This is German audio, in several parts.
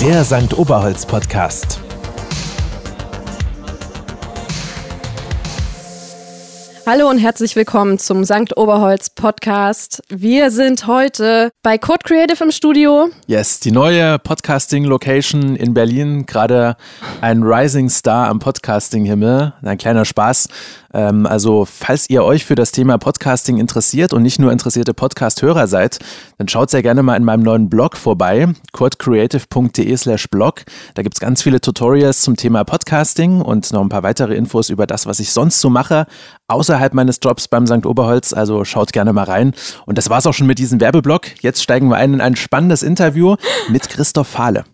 Der St. Oberholz Podcast. Hallo und herzlich willkommen zum St. Oberholz Podcast. Wir sind heute bei Code Creative im Studio. Yes, die neue Podcasting-Location in Berlin. Gerade ein Rising Star am Podcasting-Himmel. Ein kleiner Spaß. Ähm, also, falls ihr euch für das Thema Podcasting interessiert und nicht nur interessierte Podcast-Hörer seid, dann schaut sehr gerne mal in meinem neuen Blog vorbei, kurtcreative.de slash blog. Da gibt es ganz viele Tutorials zum Thema Podcasting und noch ein paar weitere Infos über das, was ich sonst so mache, außerhalb meines Jobs beim St. Oberholz. Also schaut gerne mal rein. Und das war's auch schon mit diesem Werbeblock. Jetzt steigen wir ein in ein spannendes Interview mit Christoph Fahle.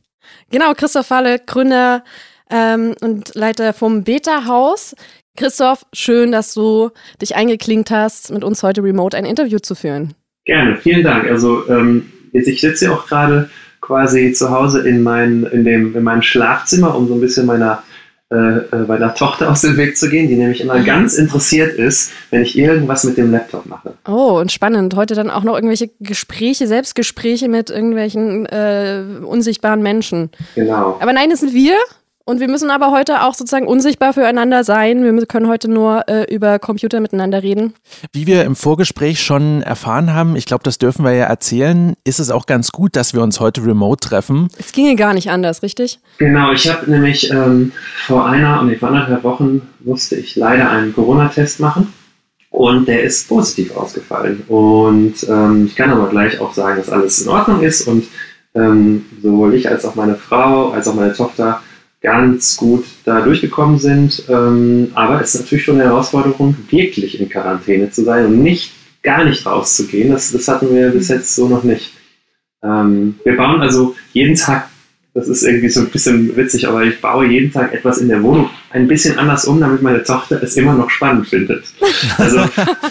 Genau, Christoph Fahle, Gründer ähm, und Leiter vom Beta-Haus. Christoph, schön, dass du dich eingeklinkt hast, mit uns heute remote ein Interview zu führen. Gerne, vielen Dank. Also ähm, ich sitze ja auch gerade quasi zu Hause in, mein, in, dem, in meinem Schlafzimmer, um so ein bisschen meiner, äh, äh meiner Tochter aus dem Weg zu gehen, die nämlich immer mhm. ganz interessiert ist, wenn ich irgendwas mit dem Laptop mache. Oh, und spannend. Heute dann auch noch irgendwelche Gespräche, Selbstgespräche mit irgendwelchen äh, unsichtbaren Menschen. Genau. Aber nein, das sind wir. Und wir müssen aber heute auch sozusagen unsichtbar füreinander sein. Wir können heute nur äh, über Computer miteinander reden. Wie wir im Vorgespräch schon erfahren haben, ich glaube, das dürfen wir ja erzählen, ist es auch ganz gut, dass wir uns heute remote treffen. Es ginge gar nicht anders, richtig? Genau, ich habe nämlich ähm, vor einer und vor anderthalb Wochen musste ich leider einen Corona-Test machen. Und der ist positiv ausgefallen. Und ähm, ich kann aber gleich auch sagen, dass alles in Ordnung ist. Und ähm, sowohl ich als auch meine Frau, als auch meine Tochter ganz gut da durchgekommen sind. Ähm, aber es ist natürlich schon eine Herausforderung, wirklich in Quarantäne zu sein und nicht gar nicht rauszugehen. Das, das hatten wir bis jetzt so noch nicht. Ähm, wir bauen also jeden Tag das ist irgendwie so ein bisschen witzig, aber ich baue jeden Tag etwas in der Wohnung ein bisschen anders um, damit meine Tochter es immer noch spannend findet. Also,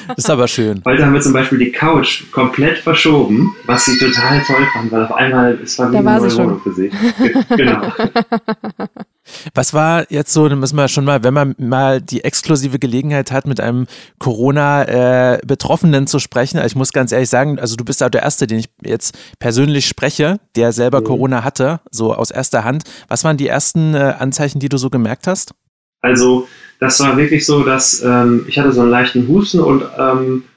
das ist aber schön. Heute haben wir zum Beispiel die Couch komplett verschoben, was sie total toll fand, weil auf einmal es war wie eine neue Wohnung für sie. genau. Was war jetzt so, dann müssen wir schon mal, wenn man mal die exklusive Gelegenheit hat, mit einem Corona-Betroffenen äh, zu sprechen, also ich muss ganz ehrlich sagen, also du bist da der Erste, den ich jetzt persönlich spreche, der selber mhm. Corona hatte, so aus erster Hand. Was waren die ersten äh, Anzeichen, die du so gemerkt hast? Also das war wirklich so, dass ähm, ich hatte so einen leichten Husten und ähm, äh,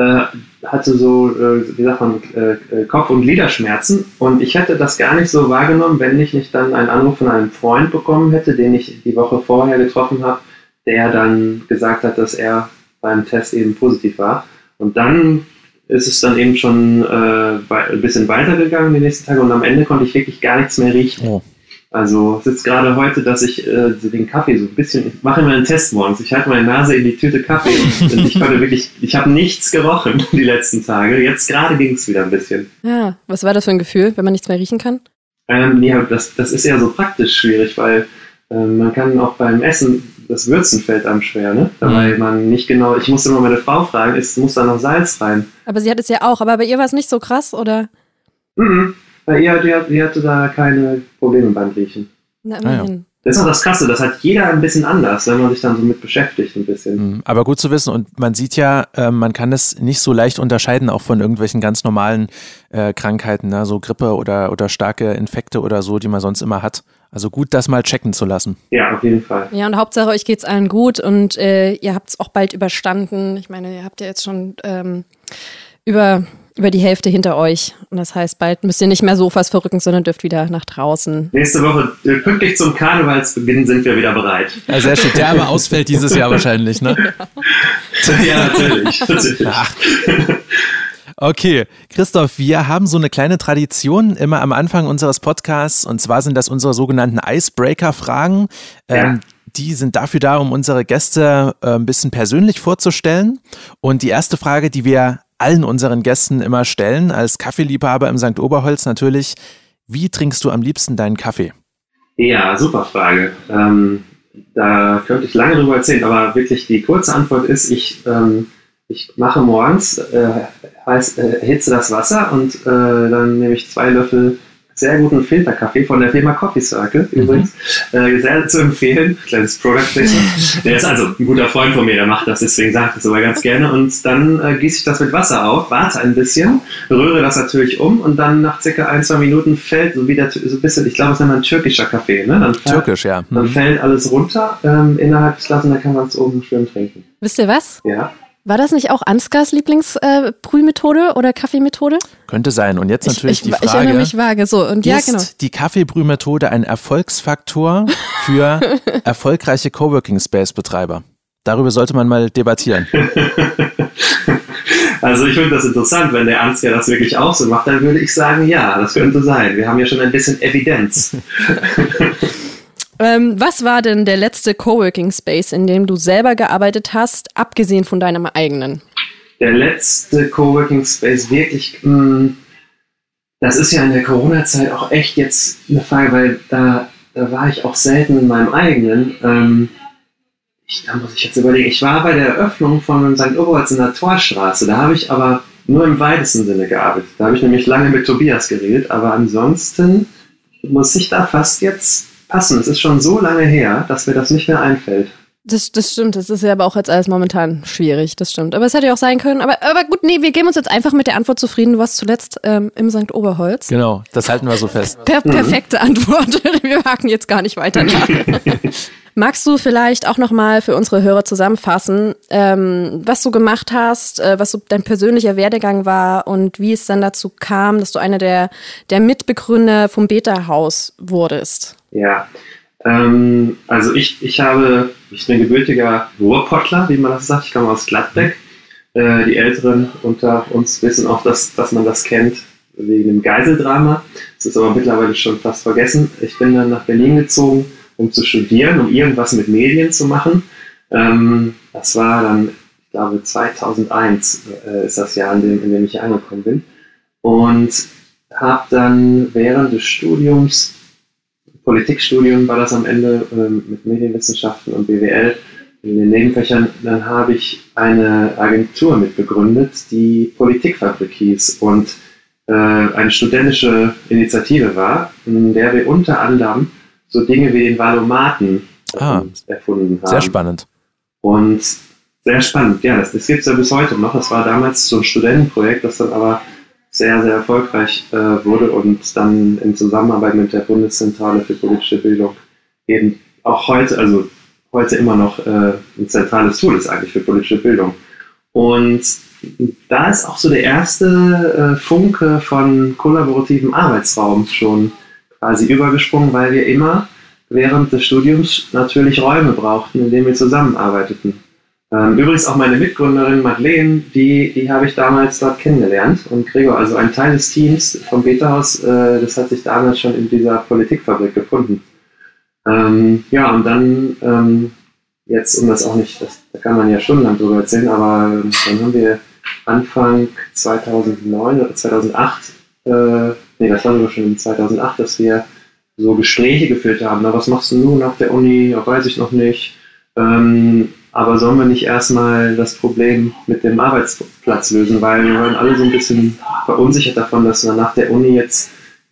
hatte so, äh, wie sagt man, äh, Kopf- und Gliederschmerzen. Und ich hätte das gar nicht so wahrgenommen, wenn ich nicht dann einen Anruf von einem Freund bekommen hätte, den ich die Woche vorher getroffen habe, der dann gesagt hat, dass er beim Test eben positiv war. Und dann ist es dann eben schon äh, ein bisschen weitergegangen die nächsten Tage und am Ende konnte ich wirklich gar nichts mehr riechen. Oh. Also es ist gerade heute, dass ich äh, den Kaffee so ein bisschen, ich mache immer einen Test morgens. Ich halte meine Nase in die Tüte Kaffee und ich konnte wirklich, ich habe nichts gerochen die letzten Tage. Jetzt gerade ging es wieder ein bisschen. Ja, was war das für ein Gefühl, wenn man nichts mehr riechen kann? Ähm, ja, das, das ist ja so praktisch schwierig, weil äh, man kann auch beim Essen, das Würzen fällt einem schwer, ne? Weil mhm. man nicht genau, ich musste immer meine Frau fragen, ist, muss da noch Salz rein? Aber sie hat es ja auch, aber bei ihr war es nicht so krass, oder? Mhm. Bei ihr, die, die hatte da keine Probleme beim Riechen. Na, immerhin. Ah, ja. Das ist auch das Krasse, das hat jeder ein bisschen anders, wenn man sich dann so mit beschäftigt ein bisschen. Mhm. Aber gut zu wissen und man sieht ja, äh, man kann es nicht so leicht unterscheiden, auch von irgendwelchen ganz normalen äh, Krankheiten, ne? so Grippe oder, oder starke Infekte oder so, die man sonst immer hat. Also gut, das mal checken zu lassen. Ja, auf jeden Fall. Ja, und Hauptsache, euch geht es allen gut und äh, ihr habt es auch bald überstanden. Ich meine, ihr habt ja jetzt schon ähm, über über die Hälfte hinter euch. Und das heißt, bald müsst ihr nicht mehr Sofas verrücken, sondern dürft wieder nach draußen. Nächste Woche, äh, pünktlich zum Karnevalsbeginn, sind wir wieder bereit. Ja, sehr schön. Der aber ausfällt dieses Jahr wahrscheinlich, ne? Ja, natürlich. natürlich. Okay, Christoph, wir haben so eine kleine Tradition immer am Anfang unseres Podcasts und zwar sind das unsere sogenannten Icebreaker-Fragen. Ja. Ähm, die sind dafür da, um unsere Gäste äh, ein bisschen persönlich vorzustellen. Und die erste Frage, die wir allen unseren Gästen immer stellen, als Kaffeeliebhaber im St. Oberholz natürlich. Wie trinkst du am liebsten deinen Kaffee? Ja, super Frage. Ähm, da könnte ich lange drüber erzählen, aber wirklich die kurze Antwort ist, ich, ähm, ich mache morgens, äh, heiß, äh, erhitze das Wasser und äh, dann nehme ich zwei Löffel sehr guten Filterkaffee von der Firma Coffee Circle mhm. übrigens. Äh, sehr zu empfehlen. Kleines Product Placement. der ist also ein guter Freund von mir, der macht das, deswegen sage ich das aber ganz gerne. Und dann äh, gieße ich das mit Wasser auf, warte ein bisschen, rühre das natürlich um und dann nach circa ein, zwei Minuten fällt so wieder so ein bisschen, ich glaube, es ist ein türkischer Kaffee. Ne? Dann fällt, Türkisch, ja. Mhm. Dann fällt alles runter ähm, innerhalb des Glasses und dann kann man es oben schön trinken. Wisst ihr was? Ja. War das nicht auch Ansgars Lieblingsbrühmethode äh, oder Kaffeemethode? Könnte sein. Und jetzt natürlich ich, die ich, Frage. Ich erinnere mich vage. So, und ja, ist genau. die Kaffeebrühmethode ein Erfolgsfaktor für erfolgreiche Coworking Space Betreiber? Darüber sollte man mal debattieren. Also ich finde das interessant, wenn der Ansgar das wirklich auch so macht, dann würde ich sagen, ja, das könnte sein. Wir haben ja schon ein bisschen Evidenz. Ähm, was war denn der letzte Coworking Space, in dem du selber gearbeitet hast, abgesehen von deinem eigenen? Der letzte Coworking Space wirklich, mh, hm, das ist ja in der Corona-Zeit auch echt jetzt eine Frage, weil da, da war ich auch selten in meinem eigenen. Ähm, ich, da muss ich jetzt überlegen. Ich war bei der Eröffnung von St. Oberholz in der Torstraße. Da habe ich aber nur im weitesten Sinne gearbeitet. Da habe ich nämlich lange mit Tobias geredet, aber ansonsten muss ich da fast jetzt passen. Es ist schon so lange her, dass mir das nicht mehr einfällt. Das, das stimmt, das ist ja aber auch jetzt alles momentan schwierig, das stimmt. Aber es hätte ja auch sein können. Aber, aber gut, nee, wir geben uns jetzt einfach mit der Antwort zufrieden. Du warst zuletzt ähm, im St. Oberholz. Genau, das halten wir so fest. Per perfekte Antwort. Wir haken jetzt gar nicht weiter nach. Magst du vielleicht auch nochmal für unsere Hörer zusammenfassen, ähm, was du gemacht hast, äh, was so dein persönlicher Werdegang war und wie es dann dazu kam, dass du einer der, der Mitbegründer vom Beta-Haus wurdest? Ja, ähm, also ich, ich habe, ich bin gebürtiger Ruhrpottler, wie man das sagt. Ich komme aus Gladbeck. Äh, die Älteren unter uns wissen auch, dass, dass man das kennt wegen dem Geiseldrama. Das ist aber mittlerweile schon fast vergessen. Ich bin dann nach Berlin gezogen, um zu studieren, um irgendwas mit Medien zu machen. Ähm, das war dann, ich glaube, 2001 äh, ist das Jahr, in dem, in dem ich angekommen bin. Und habe dann während des Studiums Politikstudium war das am Ende ähm, mit Medienwissenschaften und BWL in den Nebenfächern. Dann habe ich eine Agentur mitbegründet, die Politikfabrik hieß und äh, eine studentische Initiative war, in der wir unter anderem so Dinge wie den Valomaten äh, ah, erfunden haben. Sehr spannend. Und sehr spannend, ja, das, das gibt es ja bis heute noch. Das war damals so ein Studentenprojekt, das dann aber sehr, sehr erfolgreich äh, wurde und dann in Zusammenarbeit mit der Bundeszentrale für politische Bildung eben auch heute, also heute immer noch äh, ein zentrales Tool ist eigentlich für politische Bildung. Und da ist auch so der erste äh, Funke von kollaborativem Arbeitsraum schon quasi übergesprungen, weil wir immer während des Studiums natürlich Räume brauchten, in denen wir zusammenarbeiteten. Ähm, übrigens auch meine Mitgründerin Madeleine, die, die habe ich damals dort kennengelernt. Und Gregor, also ein Teil des Teams vom Beta-Haus, äh, das hat sich damals schon in dieser Politikfabrik gefunden. Ähm, ja, und dann, ähm, jetzt, um das auch nicht, das, da kann man ja stundenlang drüber erzählen, aber ähm, dann haben wir Anfang 2009 oder 2008, äh, nee, das war sogar schon 2008, dass wir so Gespräche geführt haben. Na, was machst du nun nach der Uni? Ja, weiß ich noch nicht. Ähm, aber sollen wir nicht erstmal das Problem mit dem Arbeitsplatz lösen, weil wir waren alle so ein bisschen verunsichert davon, dass man nach der Uni jetzt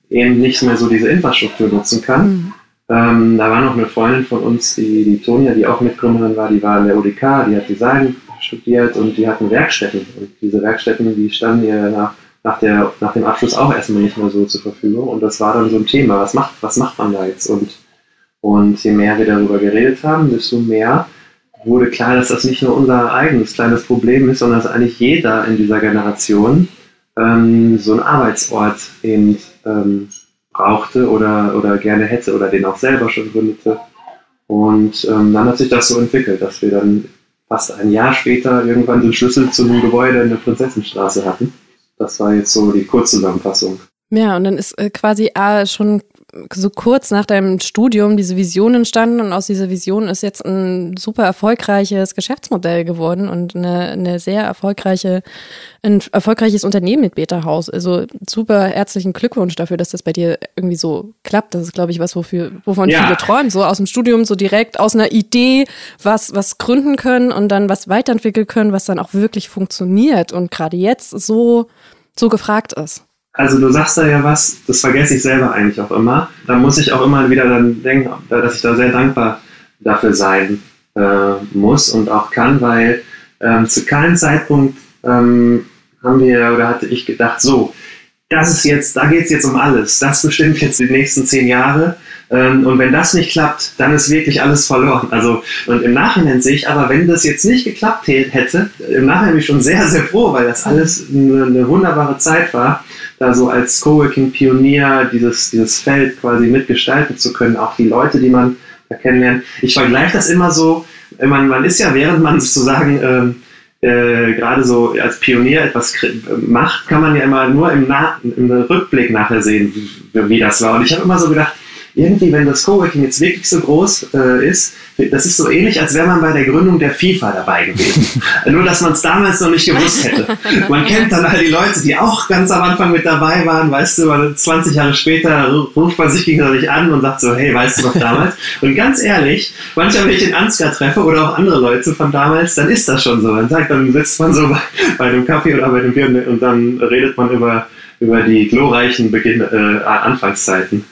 eben nicht mehr so diese Infrastruktur nutzen kann. Mhm. Ähm, da war noch eine Freundin von uns, die, die Tonia, die auch Mitgründerin war, die war in der UDK, die hat Design studiert und die hatten Werkstätten. Und diese Werkstätten, die standen ihr nach, nach, der, nach dem Abschluss auch erstmal nicht mehr so zur Verfügung. Und das war dann so ein Thema, was macht, was macht man da jetzt? Und, und je mehr wir darüber geredet haben, desto mehr wurde klar, dass das nicht nur unser eigenes kleines Problem ist, sondern dass eigentlich jeder in dieser Generation ähm, so einen Arbeitsort eben ähm, brauchte oder, oder gerne hätte oder den auch selber schon gründete. Und ähm, dann hat sich das so entwickelt, dass wir dann fast ein Jahr später irgendwann den Schlüssel zu einem Gebäude in der Prinzessenstraße hatten. Das war jetzt so die Kurzzusammenfassung. Ja, und dann ist äh, quasi äh, schon so kurz nach deinem Studium diese Vision entstanden und aus dieser Vision ist jetzt ein super erfolgreiches Geschäftsmodell geworden und eine, eine sehr erfolgreiche, ein erfolgreiches Unternehmen mit Beta House. Also super herzlichen Glückwunsch dafür, dass das bei dir irgendwie so klappt. Das ist, glaube ich, was, wofür, wovon ja. viele träumen. So aus dem Studium, so direkt aus einer Idee was, was gründen können und dann was weiterentwickeln können, was dann auch wirklich funktioniert und gerade jetzt so, so gefragt ist. Also du sagst da ja was, das vergesse ich selber eigentlich auch immer. Da muss ich auch immer wieder dann denken, dass ich da sehr dankbar dafür sein äh, muss und auch kann, weil ähm, zu keinem Zeitpunkt ähm, haben wir oder hatte ich gedacht, so, das ist jetzt, da geht es jetzt um alles. Das bestimmt jetzt die nächsten zehn Jahre. Ähm, und wenn das nicht klappt, dann ist wirklich alles verloren. Also, und im Nachhinein sehe ich aber, wenn das jetzt nicht geklappt hätte, im Nachhinein bin ich schon sehr, sehr froh, weil das alles eine, eine wunderbare Zeit war, da so als Coworking-Pionier dieses, dieses Feld quasi mitgestalten zu können. Auch die Leute, die man da kennenlernt. Ich vergleiche das immer so, man, man ist ja, während man sozusagen ähm, äh, gerade so als Pionier etwas macht, kann man ja immer nur im, Na im Rückblick nachher sehen, wie, wie das war. Und ich habe immer so gedacht, irgendwie, wenn das Coworking jetzt wirklich so groß äh, ist, das ist so ähnlich, als wäre man bei der Gründung der FIFA dabei gewesen. Nur, dass man es damals noch nicht gewusst hätte. Man kennt dann all die Leute, die auch ganz am Anfang mit dabei waren, weißt du, 20 Jahre später ruft man sich gegenseitig an und sagt so, hey, weißt du noch damals? Und ganz ehrlich, manchmal, wenn ich den Ansgar treffe oder auch andere Leute von damals, dann ist das schon so. Dann sagt, dann sitzt man so bei, bei einem Kaffee oder bei einem Bier und dann redet man über, über die glorreichen Beginn, äh, Anfangszeiten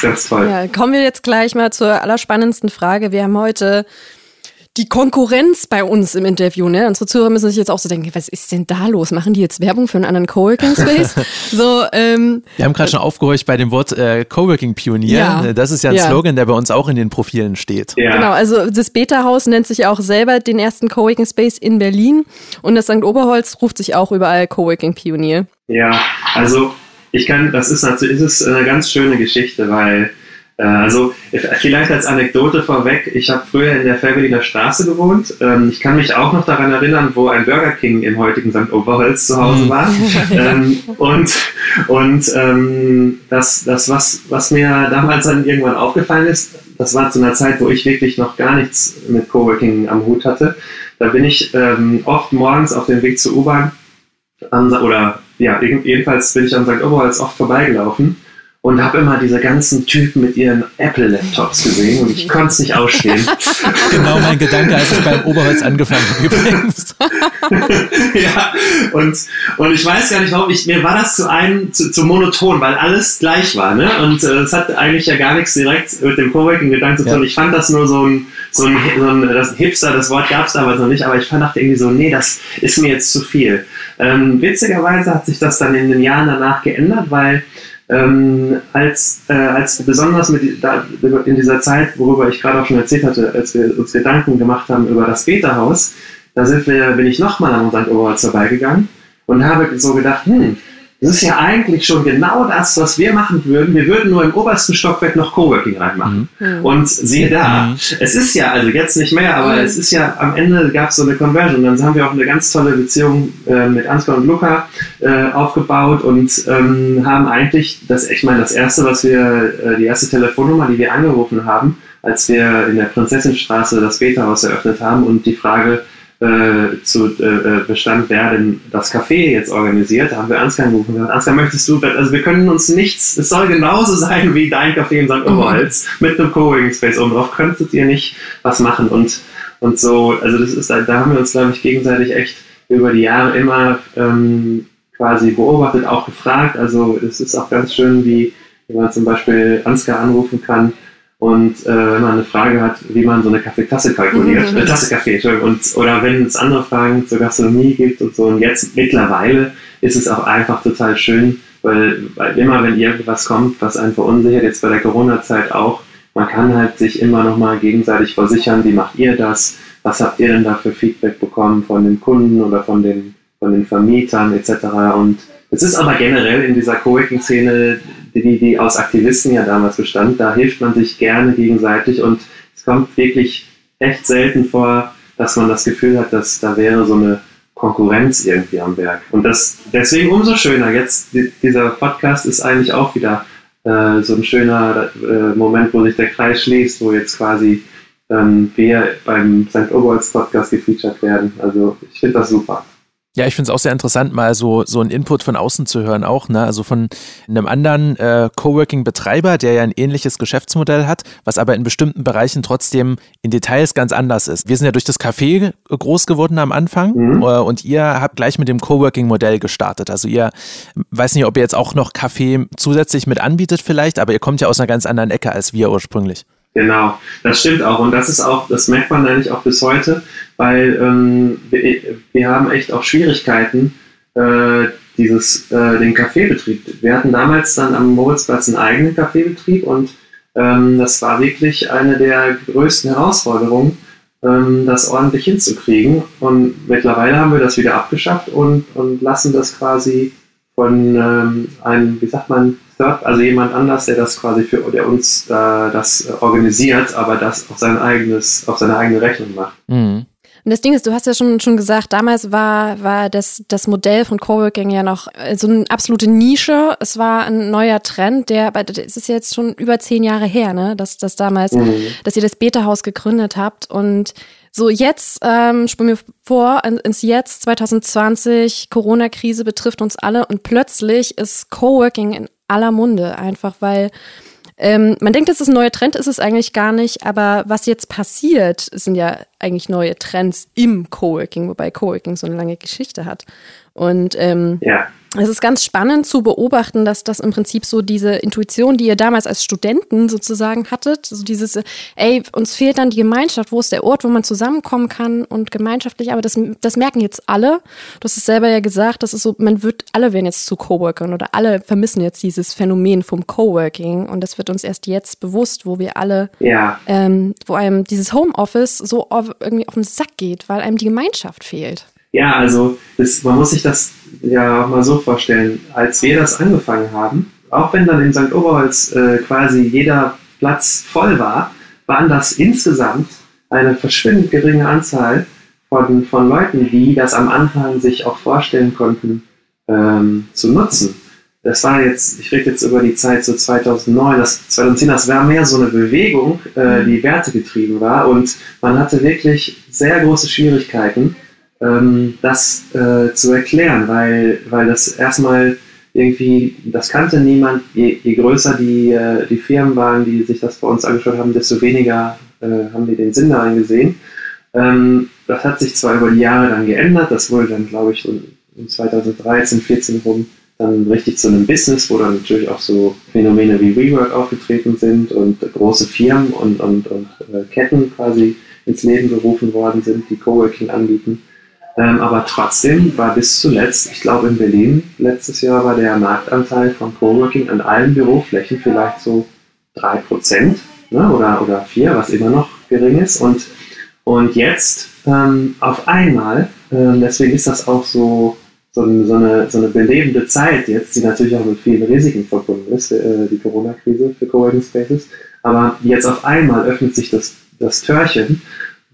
ganz toll. Ja, kommen wir jetzt gleich mal zur allerspannendsten Frage. Wir haben heute die Konkurrenz bei uns im Interview. Ne? Unsere Zuhörer müssen sich jetzt auch so denken, was ist denn da los? Machen die jetzt Werbung für einen anderen Coworking Space? so, ähm, Wir haben gerade schon aufgehorcht bei dem Wort äh, Coworking Pionier. Ja. Das ist ja ein ja. Slogan, der bei uns auch in den Profilen steht. Ja. Genau, also das Beta-Haus nennt sich auch selber den ersten Coworking Space in Berlin und das St. Oberholz ruft sich auch überall Coworking Pionier. Ja, also ich kann, das ist natürlich, ist eine ganz schöne Geschichte, weil, äh, also vielleicht als Anekdote vorweg, ich habe früher in der Fährberliner Straße gewohnt. Ähm, ich kann mich auch noch daran erinnern, wo ein Burger King im heutigen St. Oberholz zu Hause war. ähm, und und ähm, das, das was, was mir damals dann irgendwann aufgefallen ist, das war zu einer Zeit, wo ich wirklich noch gar nichts mit Coworking am Hut hatte. Da bin ich ähm, oft morgens auf dem Weg zur U-Bahn oder ja, jedenfalls bin ich am St. Oberholz oft vorbeigelaufen und habe immer diese ganzen Typen mit ihren Apple-Laptops gesehen und ich konnte es nicht ausstehen. genau mein Gedanke, als ich beim Oberholz angefangen habe übrigens. ja, und, und ich weiß gar nicht, warum, ich, mir war das zu einem, zu, zu monoton, weil alles gleich war, ne? Und äh, es äh, hat eigentlich ja gar nichts direkt mit dem Coworking-Gedanken zu tun. Ja. Ich fand das nur so ein, so ein, so ein das Hipster, das Wort gab es damals noch nicht, aber ich fand dachte irgendwie so, nee, das ist mir jetzt zu viel. Ähm, witzigerweise hat sich das dann in den Jahren danach geändert, weil ähm, als, äh, als besonders mit, da, in dieser Zeit, worüber ich gerade auch schon erzählt hatte, als wir uns Gedanken gemacht haben über das Beta-Haus, da sind wir, bin ich nochmal an St. Oberholz vorbeigegangen und habe so gedacht, hm, das ist ja eigentlich schon genau das, was wir machen würden. Wir würden nur im obersten Stockwerk noch Coworking reinmachen. Mhm. Und siehe da, mhm. es ist ja, also jetzt nicht mehr, aber mhm. es ist ja, am Ende gab es so eine Conversion. Dann haben wir auch eine ganz tolle Beziehung äh, mit Ansgar und Luca äh, aufgebaut und ähm, haben eigentlich, das, ich meine, das erste, was wir, äh, die erste Telefonnummer, die wir angerufen haben, als wir in der Prinzessinstraße das Beta-Haus eröffnet haben und die Frage, äh, zu äh, äh, bestand, wer denn das Café jetzt organisiert. Da haben wir Ansgar angerufen und gesagt, Ansgar, möchtest du, also wir können uns nichts, es soll genauso sein wie dein Café in St. Oberholz mhm. mit einem Coworking Space oben drauf. Könntet ihr nicht was machen? Und, und so, also das ist, da haben wir uns, glaube ich, gegenseitig echt über die Jahre immer ähm, quasi beobachtet, auch gefragt. Also es ist auch ganz schön, wie, wie man zum Beispiel Ansgar anrufen kann und äh, wenn man eine Frage hat, wie man so eine Kaffeetasse kalkuliert, mhm. eine Tasse Kaffee, Entschuldigung, und, oder wenn es andere Fragen zur Gastronomie gibt und so. Und jetzt mittlerweile ist es auch einfach total schön, weil, weil immer, wenn irgendwas kommt, was einen verunsichert, jetzt bei der Corona-Zeit auch, man kann halt sich immer noch mal gegenseitig versichern, wie macht ihr das, was habt ihr denn da für Feedback bekommen von den Kunden oder von den, von den Vermietern etc. Und es ist aber generell in dieser Coworking-Szene die, die aus Aktivisten ja damals bestand, da hilft man sich gerne gegenseitig und es kommt wirklich echt selten vor, dass man das Gefühl hat, dass da wäre so eine Konkurrenz irgendwie am Werk. Und das deswegen umso schöner. Jetzt dieser Podcast ist eigentlich auch wieder äh, so ein schöner äh, Moment, wo sich der Kreis schließt, wo jetzt quasi ähm, wir beim St. Oberholz Podcast gefeatured werden. Also ich finde das super. Ja, ich finde es auch sehr interessant, mal so, so einen Input von außen zu hören, auch, ne? Also von einem anderen äh, Coworking-Betreiber, der ja ein ähnliches Geschäftsmodell hat, was aber in bestimmten Bereichen trotzdem in Details ganz anders ist. Wir sind ja durch das Café groß geworden am Anfang mhm. äh, und ihr habt gleich mit dem Coworking-Modell gestartet. Also ihr weiß nicht, ob ihr jetzt auch noch Kaffee zusätzlich mit anbietet vielleicht, aber ihr kommt ja aus einer ganz anderen Ecke als wir ursprünglich. Genau, das stimmt auch. Und das ist auch, das merkt man eigentlich auch bis heute, weil ähm, wir, wir, haben echt auch Schwierigkeiten, äh, dieses, äh, den Kaffeebetrieb. Wir hatten damals dann am Moritzplatz einen eigenen Kaffeebetrieb und ähm, das war wirklich eine der größten Herausforderungen, ähm, das ordentlich hinzukriegen. Und mittlerweile haben wir das wieder abgeschafft und, und lassen das quasi von ähm, einem, wie sagt man, also jemand anders, der das quasi für der uns äh, das organisiert, aber das auf sein eigenes, auf seine eigene Rechnung macht. Mhm. Und das Ding ist, du hast ja schon, schon gesagt, damals war, war das, das Modell von Coworking ja noch äh, so eine absolute Nische. Es war ein neuer Trend, der, das ist jetzt schon über zehn Jahre her, ne, dass, dass damals, mhm. dass ihr das Beta-Haus gegründet habt und so, jetzt ähm, springen wir vor ins Jetzt 2020. Corona-Krise betrifft uns alle und plötzlich ist Coworking in aller Munde, einfach weil ähm, man denkt, das ist ein neuer Trend, ist es eigentlich gar nicht, aber was jetzt passiert, sind ja eigentlich neue Trends im Coworking, wobei Coworking so eine lange Geschichte hat. Und ähm, ja. Es ist ganz spannend zu beobachten, dass das im Prinzip so diese Intuition, die ihr damals als Studenten sozusagen hattet, so dieses, ey, uns fehlt dann die Gemeinschaft, wo ist der Ort, wo man zusammenkommen kann und gemeinschaftlich, aber das, das merken jetzt alle. Du hast es selber ja gesagt, das ist so, man wird, alle werden jetzt zu Coworkern oder alle vermissen jetzt dieses Phänomen vom Coworking und das wird uns erst jetzt bewusst, wo wir alle, ja. ähm, wo einem dieses Homeoffice so auf, irgendwie auf den Sack geht, weil einem die Gemeinschaft fehlt. Ja, also das, man muss sich das ja auch mal so vorstellen. Als wir das angefangen haben, auch wenn dann in St. Oberholz äh, quasi jeder Platz voll war, waren das insgesamt eine verschwindend geringe Anzahl von, von Leuten, die das am Anfang sich auch vorstellen konnten ähm, zu nutzen. Das war jetzt, ich rede jetzt über die Zeit so 2009, das 2010, das war mehr so eine Bewegung, äh, die wertegetrieben war und man hatte wirklich sehr große Schwierigkeiten, ähm, das äh, zu erklären, weil, weil das erstmal irgendwie, das kannte niemand, je, je größer die, äh, die Firmen waren, die sich das bei uns angeschaut haben, desto weniger äh, haben die den Sinn daran gesehen. Ähm, das hat sich zwar über die Jahre dann geändert, das wurde dann, glaube ich, so in 2013, 14 rum dann richtig zu einem Business, wo dann natürlich auch so Phänomene wie WeWork aufgetreten sind und große Firmen und, und, und äh, Ketten quasi ins Leben gerufen worden sind, die Coworking anbieten. Ähm, aber trotzdem war bis zuletzt, ich glaube in Berlin letztes Jahr war der Marktanteil von Coworking an allen Büroflächen vielleicht so 3% ne, oder, oder 4, was immer noch gering ist. Und, und jetzt ähm, auf einmal, ähm, deswegen ist das auch so, so, so, eine, so eine belebende Zeit jetzt, die natürlich auch mit vielen Risiken verbunden ist, äh, die Corona-Krise für Coworking Spaces. Aber jetzt auf einmal öffnet sich das, das Türchen,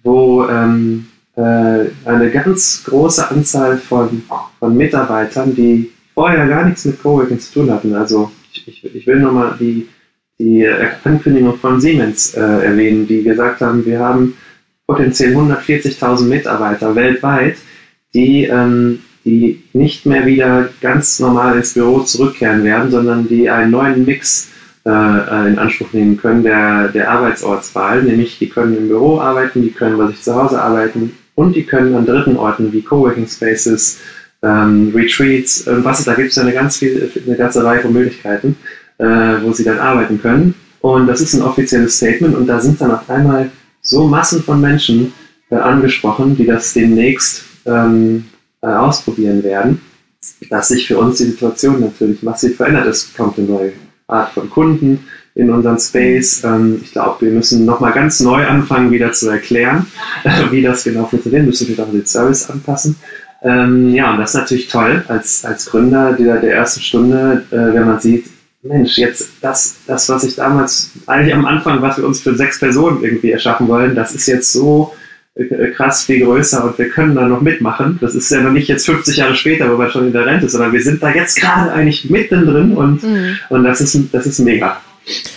wo ähm, äh, eine ganz große Anzahl von, von Mitarbeitern, die vorher gar nichts mit Coworking zu tun hatten. Also ich, ich, ich will nochmal die, die Ankündigung von Siemens äh, erwähnen, die gesagt haben, wir haben potenziell 140.000 Mitarbeiter weltweit, die, ähm, die nicht mehr wieder ganz normal ins Büro zurückkehren werden, sondern die einen neuen Mix äh, äh, in Anspruch nehmen können der, der Arbeitsortswahl, nämlich die können im Büro arbeiten, die können bei sich zu Hause arbeiten, und die können an dritten Orten wie Coworking Spaces, ähm, Retreats, äh, was da gibt es eine, ganz eine ganze Reihe von Möglichkeiten, äh, wo sie dann arbeiten können. Und das ist ein offizielles Statement und da sind dann auf einmal so Massen von Menschen äh, angesprochen, die das demnächst ähm, äh, ausprobieren werden, dass sich für uns die Situation natürlich massiv verändert. Es kommt eine neue Art von Kunden, in unseren Space. Ähm, ich glaube, wir müssen nochmal ganz neu anfangen, wieder zu erklären, wie das genau funktioniert. Wir müssen natürlich auch den Service anpassen. Ähm, ja, und das ist natürlich toll als, als Gründer der, der ersten Stunde, äh, wenn man sieht, Mensch, jetzt das, das, was ich damals eigentlich am Anfang, was wir uns für sechs Personen irgendwie erschaffen wollen, das ist jetzt so äh, krass viel größer und wir können da noch mitmachen. Das ist ja noch nicht jetzt 50 Jahre später, wo wir schon in der Rente sind, sondern wir sind da jetzt gerade eigentlich mittendrin und, mhm. und das, ist, das ist mega.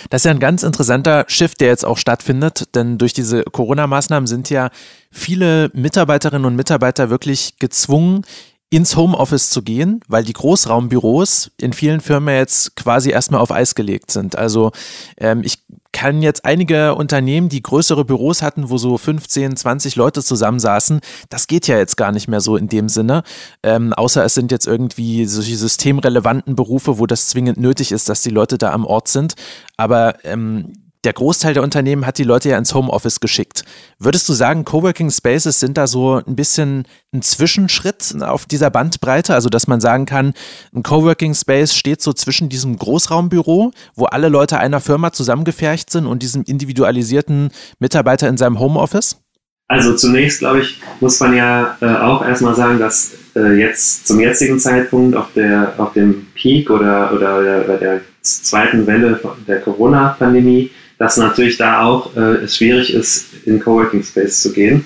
Das ist ja ein ganz interessanter Shift, der jetzt auch stattfindet, denn durch diese Corona-Maßnahmen sind ja viele Mitarbeiterinnen und Mitarbeiter wirklich gezwungen, ins Homeoffice zu gehen, weil die Großraumbüros in vielen Firmen jetzt quasi erstmal auf Eis gelegt sind. Also ähm, ich kann jetzt einige Unternehmen, die größere Büros hatten, wo so 15, 20 Leute zusammensaßen, das geht ja jetzt gar nicht mehr so in dem Sinne. Ähm, außer es sind jetzt irgendwie solche systemrelevanten Berufe, wo das zwingend nötig ist, dass die Leute da am Ort sind. Aber ähm, der Großteil der Unternehmen hat die Leute ja ins Homeoffice geschickt. Würdest du sagen, Coworking Spaces sind da so ein bisschen ein Zwischenschritt auf dieser Bandbreite? Also, dass man sagen kann, ein Coworking Space steht so zwischen diesem Großraumbüro, wo alle Leute einer Firma zusammengefercht sind und diesem individualisierten Mitarbeiter in seinem Homeoffice? Also zunächst, glaube ich, muss man ja äh, auch erstmal sagen, dass äh, jetzt zum jetzigen Zeitpunkt auf, der, auf dem Peak oder, oder der, der zweiten Welle der Corona-Pandemie dass natürlich da auch äh, es schwierig ist, in Coworking Space zu gehen.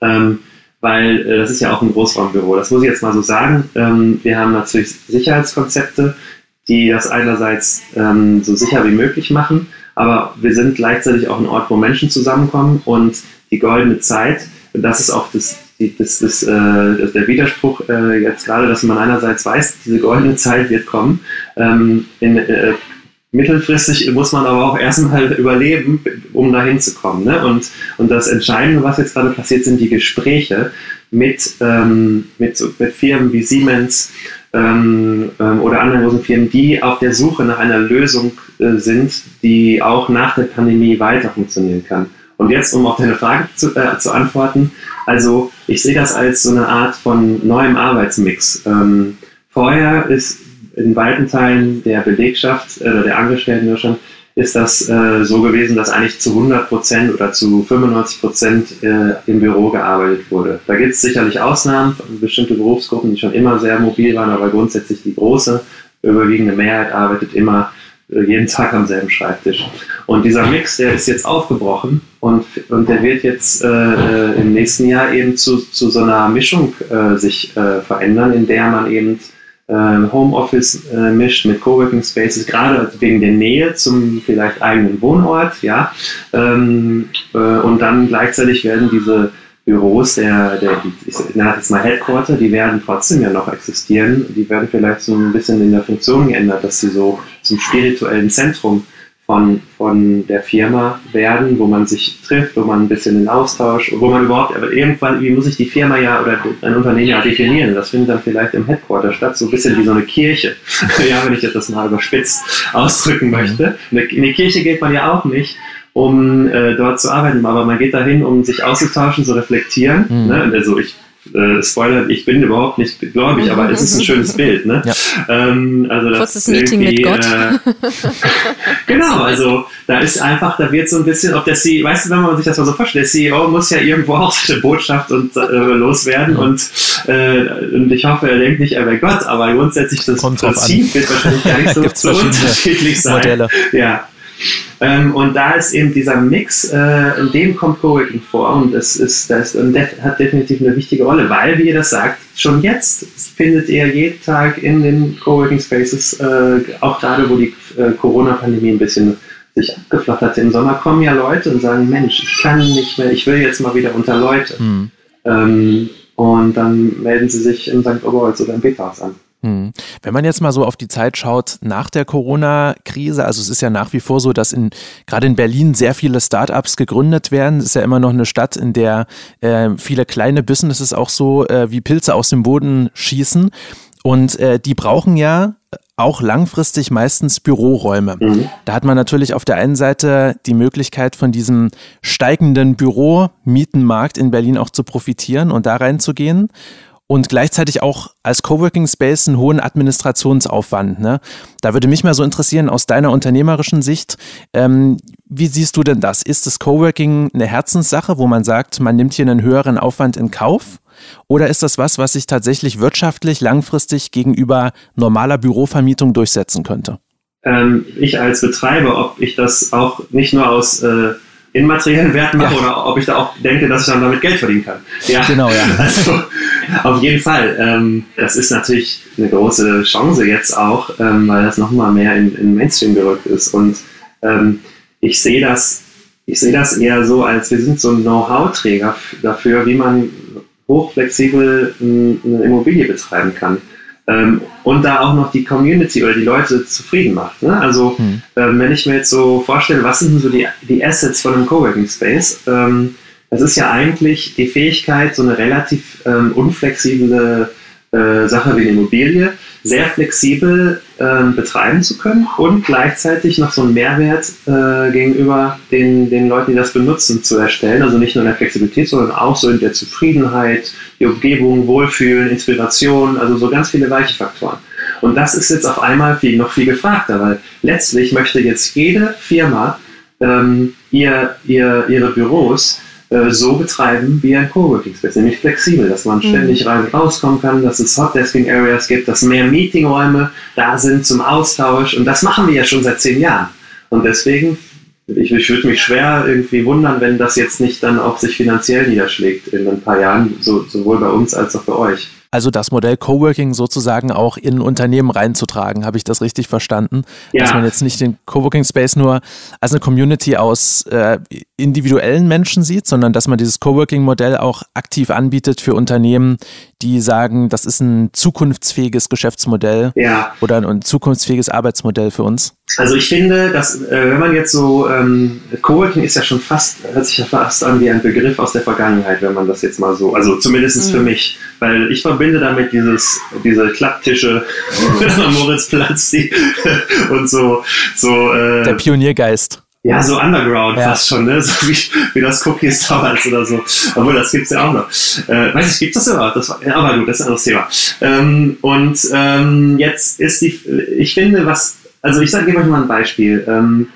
Ähm, weil äh, das ist ja auch ein Großraumbüro. Das muss ich jetzt mal so sagen. Ähm, wir haben natürlich Sicherheitskonzepte, die das einerseits ähm, so sicher wie möglich machen, aber wir sind gleichzeitig auch ein Ort, wo Menschen zusammenkommen und die goldene Zeit, das ist auch das, das, das, äh, der Widerspruch äh, jetzt gerade, dass man einerseits weiß, diese goldene Zeit wird kommen. Ähm, in, äh, mittelfristig muss man aber auch erstmal überleben, um da hinzukommen. Ne? Und, und das Entscheidende, was jetzt gerade passiert, sind die Gespräche mit, ähm, mit, mit Firmen wie Siemens ähm, ähm, oder anderen großen Firmen, die auf der Suche nach einer Lösung äh, sind, die auch nach der Pandemie weiter funktionieren kann. Und jetzt, um auf deine Frage zu, äh, zu antworten, also ich sehe das als so eine Art von neuem Arbeitsmix. Ähm, vorher ist in weiten Teilen der Belegschaft äh, oder der Angestellten Deutschland ist das äh, so gewesen, dass eigentlich zu 100 Prozent oder zu 95 Prozent äh, im Büro gearbeitet wurde. Da gibt es sicherlich Ausnahmen, bestimmte Berufsgruppen, die schon immer sehr mobil waren, aber grundsätzlich die große, überwiegende Mehrheit arbeitet immer äh, jeden Tag am selben Schreibtisch. Und dieser Mix, der ist jetzt aufgebrochen und, und der wird jetzt äh, äh im nächsten Jahr eben zu, zu so einer Mischung sich verändern, in der man eben Homeoffice äh, mischt mit Coworking Spaces, gerade wegen der Nähe zum vielleicht eigenen Wohnort, ja. Ähm, äh, und dann gleichzeitig werden diese Büros der, der ich nenne jetzt mal Headquarter, die werden trotzdem ja noch existieren. Die werden vielleicht so ein bisschen in der Funktion geändert, dass sie so zum spirituellen Zentrum von, von der Firma werden, wo man sich trifft, wo man ein bisschen in Austausch, wo man überhaupt, aber irgendwann, wie muss ich die Firma ja oder ein Unternehmen ja definieren? Das findet dann vielleicht im Headquarter statt, so ein bisschen wie so eine Kirche. ja, wenn ich jetzt das mal überspitzt ausdrücken möchte. In eine Kirche geht man ja auch nicht, um äh, dort zu arbeiten, aber man geht dahin, um sich auszutauschen, zu reflektieren. Mhm. Ne? Also ich äh, Spoiler, ich bin überhaupt nicht gläubig, aber es ist ein schönes Bild. Ne? Ja. Ähm, also das Kurzes Meeting mit Gott. Äh, genau, also da ist einfach, da wird so ein bisschen, ob der CEO, weißt du, wenn man sich das mal so vorstellt, der CEO muss ja irgendwo auch seine Botschaft und, äh, loswerden und, äh, und ich hoffe, er denkt nicht, er wäre Gott, aber grundsätzlich das Kommt Prinzip wird wahrscheinlich gar nicht so, so unterschiedlich sein. Modelle. Ja. Ähm, und da ist eben dieser Mix, äh, in dem kommt Coworking vor und es ist, das hat definitiv eine wichtige Rolle, weil, wie ihr das sagt, schon jetzt findet ihr jeden Tag in den Coworking Spaces, äh, auch gerade wo die äh, Corona-Pandemie ein bisschen sich abgeflacht hat im Sommer, kommen ja Leute und sagen, Mensch, ich kann nicht mehr, ich will jetzt mal wieder unter Leute. Mhm. Ähm, und dann melden sie sich in St. Oberholz oder im Peterhaus an. Hm. Wenn man jetzt mal so auf die Zeit schaut nach der Corona-Krise, also es ist ja nach wie vor so, dass in, gerade in Berlin sehr viele Startups gegründet werden. Es ist ja immer noch eine Stadt, in der äh, viele kleine Businesses auch so äh, wie Pilze aus dem Boden schießen. Und äh, die brauchen ja auch langfristig meistens Büroräume. Mhm. Da hat man natürlich auf der einen Seite die Möglichkeit von diesem steigenden Büromietenmarkt in Berlin auch zu profitieren und da reinzugehen und gleichzeitig auch als Coworking Space einen hohen Administrationsaufwand. Ne? Da würde mich mal so interessieren, aus deiner unternehmerischen Sicht, ähm, wie siehst du denn das? Ist das Coworking eine Herzenssache, wo man sagt, man nimmt hier einen höheren Aufwand in Kauf? Oder ist das was, was sich tatsächlich wirtschaftlich langfristig gegenüber normaler Bürovermietung durchsetzen könnte? Ähm, ich als Betreiber, ob ich das auch nicht nur aus äh in materiellen Werten mache ja. oder ob ich da auch denke, dass ich dann damit Geld verdienen kann. Ja, genau, ja. Also auf jeden Fall. Ähm, das ist natürlich eine große Chance jetzt auch, ähm, weil das nochmal mehr in, in Mainstream gerückt ist. Und ähm, ich sehe das, ich sehe das eher so, als wir sind so ein Know-how-Träger dafür, wie man hochflexibel eine Immobilie betreiben kann. Ähm, und da auch noch die Community oder die Leute zufrieden macht. Ne? Also hm. ähm, wenn ich mir jetzt so vorstelle, was sind denn so die, die Assets von einem Coworking Space? Ähm, das ist ja eigentlich die Fähigkeit, so eine relativ ähm, unflexible äh, Sache wie eine Immobilie sehr flexibel äh, betreiben zu können und gleichzeitig noch so einen Mehrwert äh, gegenüber den, den Leuten, die das benutzen, zu erstellen. Also nicht nur in der Flexibilität, sondern auch so in der Zufriedenheit, die Umgebung, Wohlfühlen, Inspiration, also so ganz viele weiche Faktoren. Und das ist jetzt auf einmal viel, noch viel gefragter, weil letztlich möchte jetzt jede Firma ähm, ihr, ihr, ihre Büros äh, so betreiben wie ein Coworking Space, nämlich flexibel, dass man mhm. ständig rein und rauskommen kann, dass es Hotdesking Areas gibt, dass mehr Meetingräume da sind zum Austausch und das machen wir ja schon seit zehn Jahren. Und deswegen, ich, ich würde mich schwer irgendwie wundern, wenn das jetzt nicht dann auch sich finanziell niederschlägt in ein paar Jahren, so, sowohl bei uns als auch bei euch. Also das Modell Coworking sozusagen auch in Unternehmen reinzutragen, habe ich das richtig verstanden? Ja. Dass man jetzt nicht den Coworking Space nur als eine Community aus äh, individuellen Menschen sieht, sondern dass man dieses Coworking Modell auch aktiv anbietet für Unternehmen, die sagen, das ist ein zukunftsfähiges Geschäftsmodell ja. oder ein, zukunftsfähiges Arbeitsmodell für uns? Also ich finde, dass äh, wenn man jetzt so, ähm, Coworking ist ja schon fast, hört sich ja fast an wie ein Begriff aus der Vergangenheit, wenn man das jetzt mal so, also zumindest mhm. für mich, weil ich verbinde damit dieses, diese Klapptische am Moritzplatz die, und so, so äh, Der Pioniergeist ja, so Underground ja. fast schon, ne? So wie, wie das Cookies damals oder so. Obwohl, das gibt's ja auch noch. Äh, weiß ich, gibt das überhaupt? Das war, ja, aber gut, das ist ein anderes Thema. Ähm, und ähm, jetzt ist die, ich finde, was, also ich sage, euch mal ein Beispiel. Ähm,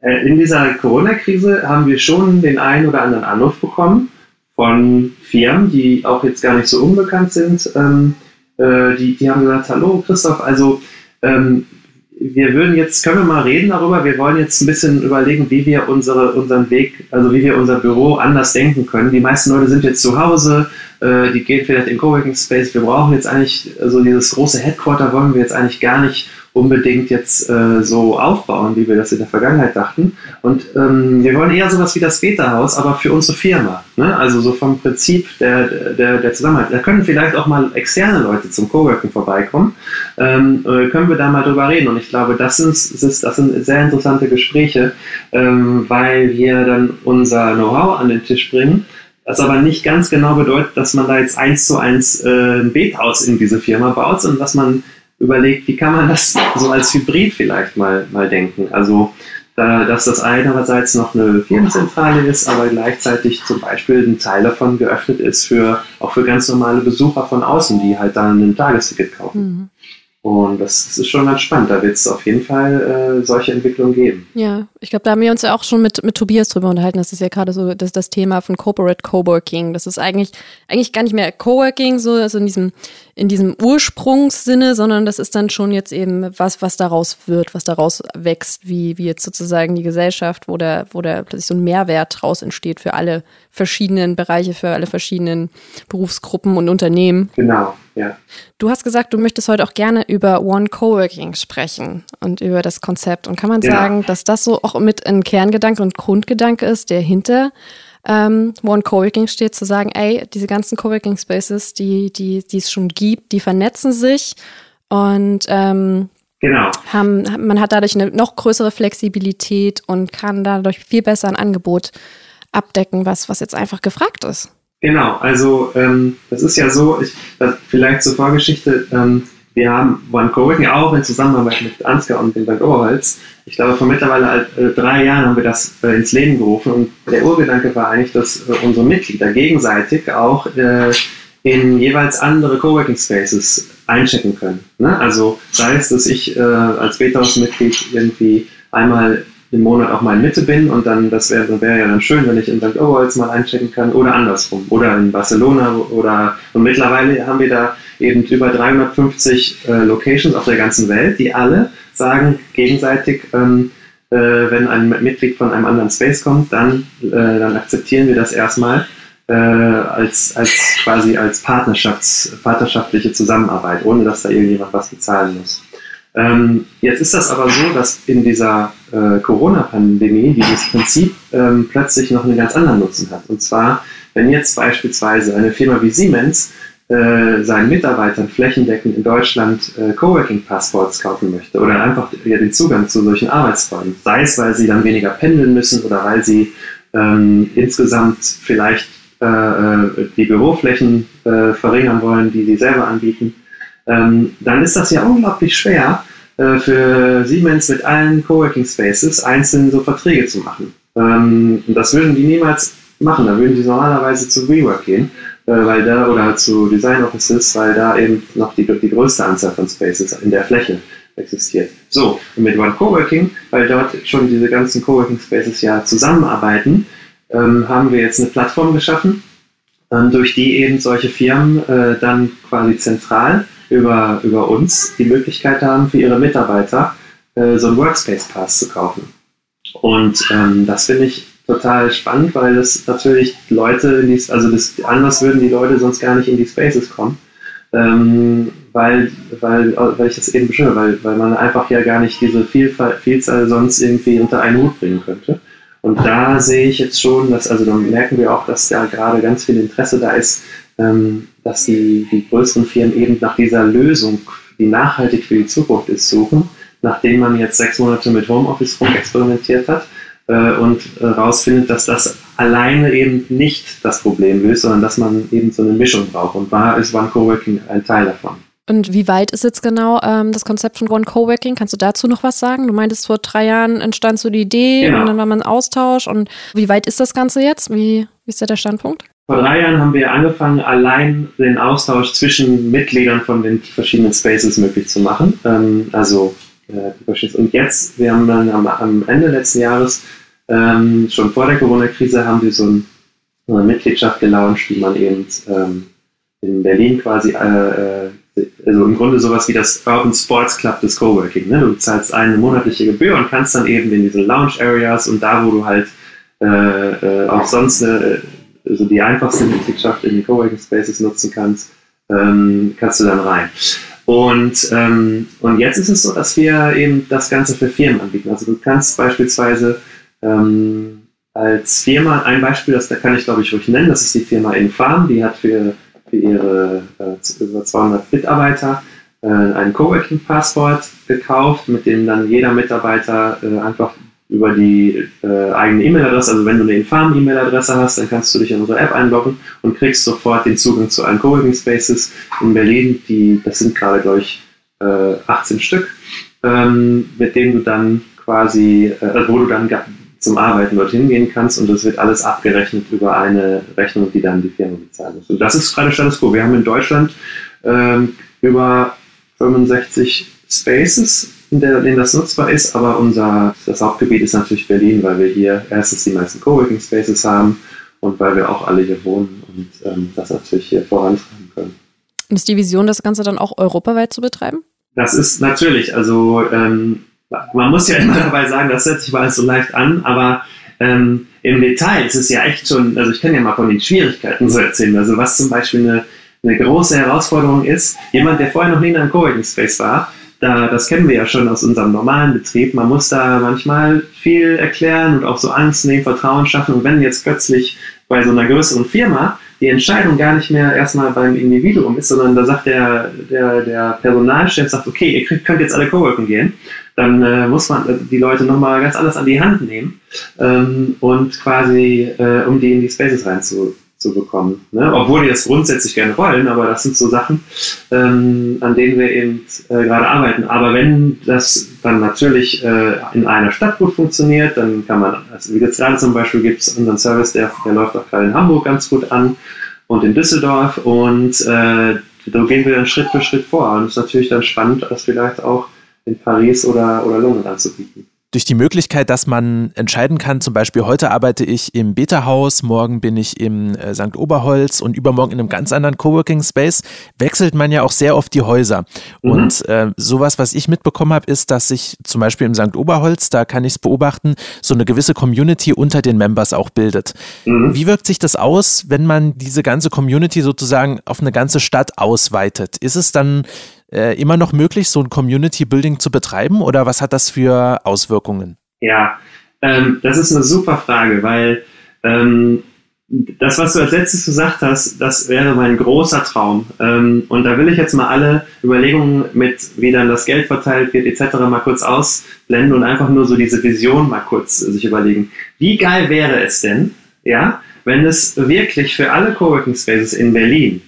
äh, in dieser Corona-Krise haben wir schon den einen oder anderen Anruf bekommen von Firmen, die auch jetzt gar nicht so unbekannt sind. Ähm, äh, die, die haben gesagt, hallo Christoph, also ähm, wir würden jetzt, können wir mal reden darüber, wir wollen jetzt ein bisschen überlegen, wie wir unsere, unseren Weg, also wie wir unser Büro anders denken können. Die meisten Leute sind jetzt zu Hause, äh, die gehen vielleicht in Coworking Space, wir brauchen jetzt eigentlich, also dieses große Headquarter wollen wir jetzt eigentlich gar nicht unbedingt jetzt äh, so aufbauen, wie wir das in der Vergangenheit dachten. Und ähm, wir wollen eher sowas wie das Beta-Haus, aber für unsere Firma. Ne? Also so vom Prinzip der, der, der Zusammenhalt. Da können vielleicht auch mal externe Leute zum Coworking vorbeikommen. Ähm, äh, können wir da mal drüber reden. Und ich glaube, das sind, das sind sehr interessante Gespräche, ähm, weil wir dann unser Know-how an den Tisch bringen. Das aber nicht ganz genau bedeutet, dass man da jetzt eins zu eins äh, ein Bethaus in diese Firma baut, sondern dass man überlegt, wie kann man das so als Hybrid vielleicht mal, mal denken. Also, da, dass das einerseits noch eine Firmenzentrale ist, aber gleichzeitig zum Beispiel ein Teil davon geöffnet ist für auch für ganz normale Besucher von außen, die halt dann ein Tagesticket kaufen. Mhm. Und das, das, ist schon ganz spannend. Da wird es auf jeden Fall äh, solche Entwicklungen geben. Ja, ich glaube, da haben wir uns ja auch schon mit, mit Tobias drüber unterhalten. Das ist ja gerade so das, das Thema von Corporate Coworking. Das ist eigentlich, eigentlich gar nicht mehr Coworking, so also in diesem, in diesem Ursprungssinne, sondern das ist dann schon jetzt eben was, was daraus wird, was daraus wächst, wie, wie jetzt sozusagen die Gesellschaft, wo da, wo da plötzlich so ein Mehrwert draus entsteht für alle verschiedenen Bereiche, für alle verschiedenen Berufsgruppen und Unternehmen. Genau, ja. Du hast gesagt, du möchtest heute auch gerne über One Coworking sprechen und über das Konzept. Und kann man ja. sagen, dass das so auch mit ein Kerngedanke und Grundgedanke ist, der hinter ähm, One Coworking steht, zu sagen, ey, diese ganzen Coworking Spaces, die, die, die es schon gibt, die vernetzen sich und ähm, genau. haben, man hat dadurch eine noch größere Flexibilität und kann dadurch viel besser ein Angebot abdecken, was, was jetzt einfach gefragt ist. Genau, also ähm, das ist ja so, ich, vielleicht zur Vorgeschichte, ähm, wir haben One Coworking auch in Zusammenarbeit mit Ansgar und dem Bank Oberholz. Ich glaube, vor mittlerweile äh, drei Jahren haben wir das äh, ins Leben gerufen und der Urgedanke war eigentlich, dass äh, unsere Mitglieder gegenseitig auch in jeweils andere Coworking Spaces einchecken können. Ne? Also sei es, dass ich als Betaus-Mitglied irgendwie einmal im Monat auch mal in Mitte bin und dann, das wäre wär ja dann schön, wenn ich in St. Oberholz mal einchecken kann oder andersrum oder in Barcelona oder und mittlerweile haben wir da eben über 350 äh, Locations auf der ganzen Welt, die alle sagen gegenseitig, ähm, äh, wenn ein Mitglied von einem anderen Space kommt, dann, äh, dann akzeptieren wir das erstmal äh, als, als quasi als Partnerschafts, partnerschaftliche Zusammenarbeit, ohne dass da irgendjemand was bezahlen muss. Ähm, jetzt ist das aber so, dass in dieser äh, Corona-Pandemie dieses Prinzip ähm, plötzlich noch einen ganz anderen Nutzen hat. Und zwar, wenn jetzt beispielsweise eine Firma wie Siemens äh, seinen Mitarbeitern flächendeckend in Deutschland äh, Coworking-Passports kaufen möchte oder einfach ja, den Zugang zu solchen Arbeitsräumen, sei es, weil sie dann weniger pendeln müssen oder weil sie ähm, insgesamt vielleicht äh, äh die Büroflächen äh, verringern wollen, die sie selber anbieten, ähm, dann ist das ja unglaublich schwer äh, für Siemens mit allen Coworking Spaces einzeln so Verträge zu machen. Ähm, das würden die niemals machen. Da würden die normalerweise zu WeWork gehen, äh, weil da oder zu Design Offices, weil da eben noch die, die größte Anzahl von Spaces in der Fläche existiert. So, und mit One Coworking, weil dort schon diese ganzen Coworking Spaces ja zusammenarbeiten, ähm, haben wir jetzt eine Plattform geschaffen, ähm, durch die eben solche Firmen äh, dann quasi zentral über, über uns die Möglichkeit haben, für ihre Mitarbeiter äh, so einen Workspace Pass zu kaufen. Und ähm, das finde ich total spannend, weil das natürlich Leute, in die, also das, anders würden die Leute sonst gar nicht in die Spaces kommen. Ähm, weil, weil, weil ich das eben bestimme, weil, weil man einfach ja gar nicht diese Vielfalt, Vielzahl sonst irgendwie unter einen Hut bringen könnte. Und da sehe ich jetzt schon, dass, also dann merken wir auch, dass da gerade ganz viel Interesse da ist, ähm, dass die, die größeren Firmen eben nach dieser Lösung, die nachhaltig für die Zukunft ist, suchen, nachdem man jetzt sechs Monate mit Homeoffice rumexperimentiert hat und herausfindet, äh, dass das alleine eben nicht das Problem löst, sondern dass man eben so eine Mischung braucht. Und da ist One Coworking ein Teil davon. Und wie weit ist jetzt genau ähm, das Konzept von One Coworking? Kannst du dazu noch was sagen? Du meintest, vor drei Jahren entstand so die Idee genau. und dann war man Austausch. Und wie weit ist das Ganze jetzt? Wie, wie ist da der Standpunkt? Vor drei Jahren haben wir angefangen, allein den Austausch zwischen Mitgliedern von den verschiedenen Spaces möglich zu machen. Ähm, also äh, und jetzt, wir haben dann am, am Ende letzten Jahres, ähm, schon vor der Corona-Krise, haben wir so, ein, eine Mitgliedschaft gelauncht, wie man eben ähm, in Berlin quasi, äh, äh, also im Grunde sowas wie das Urban Sports Club des Coworking. Ne? Du zahlst eine monatliche Gebühr und kannst dann eben in diese Lounge Areas und da, wo du halt äh, äh auch sonst eine also die einfachste Mitgliedschaft in den Coworking Spaces nutzen kannst, ähm, kannst du dann rein. Und, ähm, und jetzt ist es so, dass wir eben das Ganze für Firmen anbieten. Also du kannst beispielsweise ähm, als Firma, ein Beispiel, das da kann ich glaube ich ruhig nennen, das ist die Firma Infarm, die hat für, für ihre äh, über 200 Mitarbeiter äh, ein Coworking-Passport gekauft, mit dem dann jeder Mitarbeiter äh, einfach über die äh, eigene E-Mail-Adresse, also wenn du eine Infam-E-Mail-Adresse hast, dann kannst du dich in unsere App einloggen und kriegst sofort den Zugang zu allen Coworking Spaces in Berlin. Die, das sind gerade, glaube ich, äh, 18 Stück, ähm, mit denen du dann quasi, äh, wo du dann zum Arbeiten dorthin gehen kannst und das wird alles abgerechnet über eine Rechnung, die dann die Firma bezahlen muss. Und das ist gerade Status Quo. Wir haben in Deutschland ähm, über 65 Spaces in denen das nutzbar ist, aber unser das Hauptgebiet ist natürlich Berlin, weil wir hier erstens die meisten Coworking Spaces haben und weil wir auch alle hier wohnen und ähm, das natürlich hier vorantreiben können. Und ist die Vision, das Ganze dann auch europaweit zu betreiben? Das ist natürlich, also ähm, man muss ja immer dabei sagen, das hört sich mal so leicht an, aber ähm, im Detail ist es ja echt schon, also ich kann ja mal von den Schwierigkeiten so erzählen, also was zum Beispiel eine, eine große Herausforderung ist, jemand, der vorher noch nie in einem Coworking Space war, da, das kennen wir ja schon aus unserem normalen Betrieb. Man muss da manchmal viel erklären und auch so Angst nehmen, Vertrauen schaffen. Und wenn jetzt plötzlich bei so einer größeren Firma die Entscheidung gar nicht mehr erstmal beim Individuum ist, sondern da sagt der, der, der Personalchef, sagt, okay, ihr könnt jetzt alle Coworking gehen, dann äh, muss man die Leute nochmal ganz anders an die Hand nehmen ähm, und quasi, äh, um die in die Spaces reinzu, zu bekommen. Ne? Obwohl die das grundsätzlich gerne wollen, aber das sind so Sachen, ähm, an denen wir eben äh, gerade arbeiten. Aber wenn das dann natürlich äh, in einer Stadt gut funktioniert, dann kann man, also wie jetzt gerade zum Beispiel gibt es unseren Service, der, der läuft auch gerade in Hamburg ganz gut an und in Düsseldorf und äh, da gehen wir dann Schritt für Schritt vor. Und es ist natürlich dann spannend, das vielleicht auch in Paris oder, oder London anzubieten durch die Möglichkeit, dass man entscheiden kann, zum Beispiel heute arbeite ich im Beta-Haus, morgen bin ich im äh, St. Oberholz und übermorgen in einem ganz anderen Coworking Space, wechselt man ja auch sehr oft die Häuser. Mhm. Und äh, sowas, was ich mitbekommen habe, ist, dass sich zum Beispiel im St. Oberholz, da kann ich es beobachten, so eine gewisse Community unter den Members auch bildet. Mhm. Wie wirkt sich das aus, wenn man diese ganze Community sozusagen auf eine ganze Stadt ausweitet? Ist es dann äh, immer noch möglich, so ein Community Building zu betreiben oder was hat das für Auswirkungen? Ja, ähm, das ist eine super Frage, weil ähm, das, was du als letztes gesagt hast, das wäre mein großer Traum. Ähm, und da will ich jetzt mal alle Überlegungen mit, wie dann das Geld verteilt wird, etc. mal kurz ausblenden und einfach nur so diese Vision mal kurz sich überlegen. Wie geil wäre es denn, ja, wenn es wirklich für alle Coworking Spaces in Berlin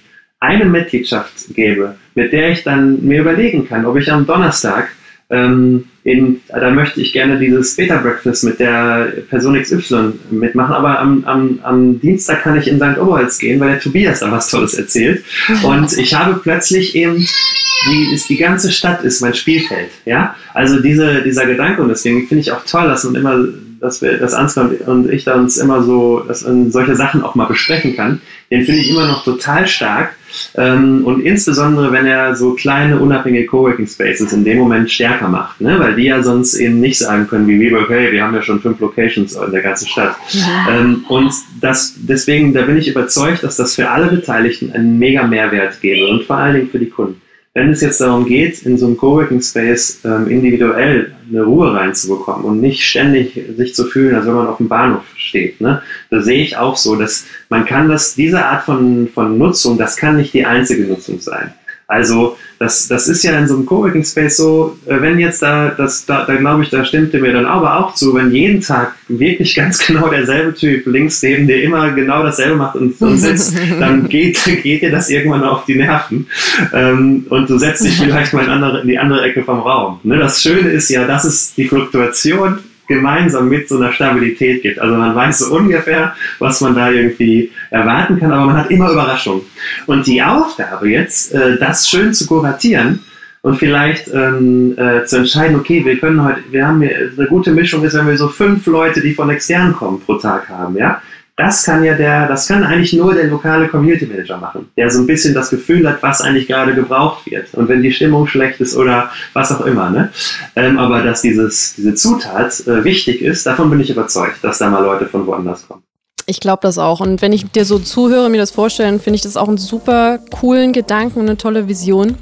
eine Mitgliedschaft gäbe, mit der ich dann mir überlegen kann, ob ich am Donnerstag ähm, in, da möchte ich gerne dieses Beta Breakfast mit der Person XY mitmachen, aber am, am, am Dienstag kann ich in St. Oberholz gehen, weil der Tobias da was Tolles erzählt. Und ich habe plötzlich eben, die, ist, die ganze Stadt ist mein Spielfeld. Ja? Also diese, dieser Gedanke, und deswegen finde ich auch toll, dass man immer dass wir, dass Ansgar und ich da uns immer so, dass man solche Sachen auch mal besprechen kann, den finde ich immer noch total stark. Ähm, und insbesondere, wenn er so kleine, unabhängige Coworking Spaces in dem Moment stärker macht, ne? weil die ja sonst eben nicht sagen können, wie WeWork, hey, wir haben ja schon fünf Locations in der ganzen Stadt. Ja. Ähm, und das, deswegen, da bin ich überzeugt, dass das für alle Beteiligten einen mega Mehrwert gäbe und vor allen Dingen für die Kunden wenn es jetzt darum geht, in so einem Coworking Space ähm, individuell eine Ruhe reinzubekommen und nicht ständig sich zu fühlen, als wenn man auf dem Bahnhof steht, ne, da sehe ich auch so, dass man kann das, diese Art von, von Nutzung, das kann nicht die einzige Nutzung sein. Also das, das ist ja in so einem Coworking Space so, äh, wenn jetzt da, das, da, da glaube ich, da stimmte mir dann aber auch zu, wenn jeden Tag wirklich ganz genau derselbe Typ links neben dir immer genau dasselbe macht und, und sitzt, dann geht, geht dir das irgendwann auf die Nerven. Ähm, und du setzt dich vielleicht mal in, andere, in die andere Ecke vom Raum. Ne? Das Schöne ist ja, das ist die Fluktuation gemeinsam mit so einer Stabilität gibt. Also man weiß so ungefähr, was man da irgendwie erwarten kann, aber man hat immer Überraschungen. Und die Aufgabe jetzt, äh, das schön zu kuratieren und vielleicht ähm, äh, zu entscheiden, okay, wir können heute, wir haben hier, eine gute Mischung ist, wenn wir so fünf Leute, die von extern kommen, pro Tag haben, ja. Das kann ja der, das kann eigentlich nur der lokale Community Manager machen, der so ein bisschen das Gefühl hat, was eigentlich gerade gebraucht wird. Und wenn die Stimmung schlecht ist oder was auch immer, ne? Ähm, aber dass dieses, diese Zutat äh, wichtig ist, davon bin ich überzeugt, dass da mal Leute von woanders kommen. Ich glaube das auch. Und wenn ich dir so zuhöre, mir das vorstellen, finde ich das auch einen super coolen Gedanken und eine tolle Vision.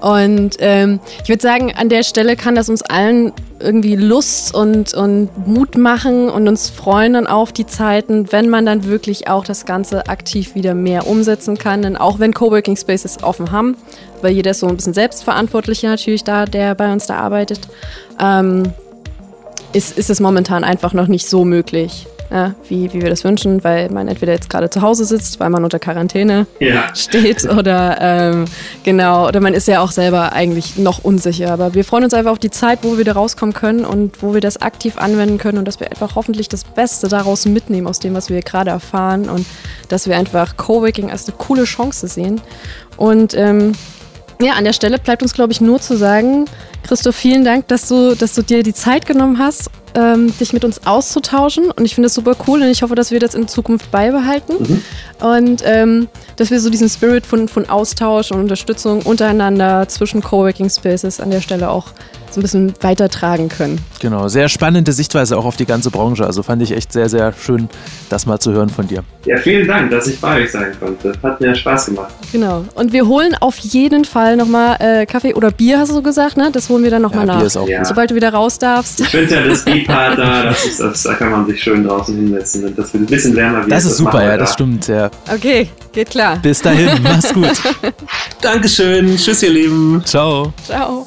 Und ähm, ich würde sagen, an der Stelle kann das uns allen irgendwie Lust und, und Mut machen und uns freuen dann auf die Zeiten, wenn man dann wirklich auch das Ganze aktiv wieder mehr umsetzen kann. Denn auch wenn Coworking Spaces offen haben, weil jeder ist so ein bisschen selbstverantwortlicher natürlich da, der bei uns da arbeitet, ähm, ist, ist es momentan einfach noch nicht so möglich ja, wie, wie wir das wünschen, weil man entweder jetzt gerade zu Hause sitzt, weil man unter Quarantäne ja. steht oder ähm, genau, oder man ist ja auch selber eigentlich noch unsicher. Aber wir freuen uns einfach auf die Zeit, wo wir wieder rauskommen können und wo wir das aktiv anwenden können und dass wir einfach hoffentlich das Beste daraus mitnehmen aus dem, was wir gerade erfahren und dass wir einfach Coworking als eine coole Chance sehen. Und ähm, ja, an der Stelle bleibt uns, glaube ich, nur zu sagen, Christoph, vielen Dank, dass du, dass du dir die Zeit genommen hast, ähm, dich mit uns auszutauschen. Und ich finde das super cool und ich hoffe, dass wir das in Zukunft beibehalten. Mhm. Und ähm, dass wir so diesen Spirit von, von Austausch und Unterstützung untereinander zwischen Coworking Spaces an der Stelle auch so ein bisschen weitertragen können. Genau, sehr spannende Sichtweise auch auf die ganze Branche. Also fand ich echt sehr, sehr schön, das mal zu hören von dir. Ja, vielen Dank, dass ich bei euch sein konnte. Hat mir Spaß gemacht. Genau. Und wir holen auf jeden Fall nochmal äh, Kaffee oder Bier, hast du gesagt, ne? Das holen wir dann nochmal ja, nach. Ist auch ja. Sobald du wieder raus darfst. Ich finde ja das Bier-Part da, das ist, das, da kann man sich schön draußen hinsetzen. Und das wird ein bisschen wärmer wird. Das ist das super, ja, das stimmt, ja. Okay, geht klar. Bis dahin, mach's gut. Dankeschön. Tschüss, ihr Lieben. Ciao. Ciao.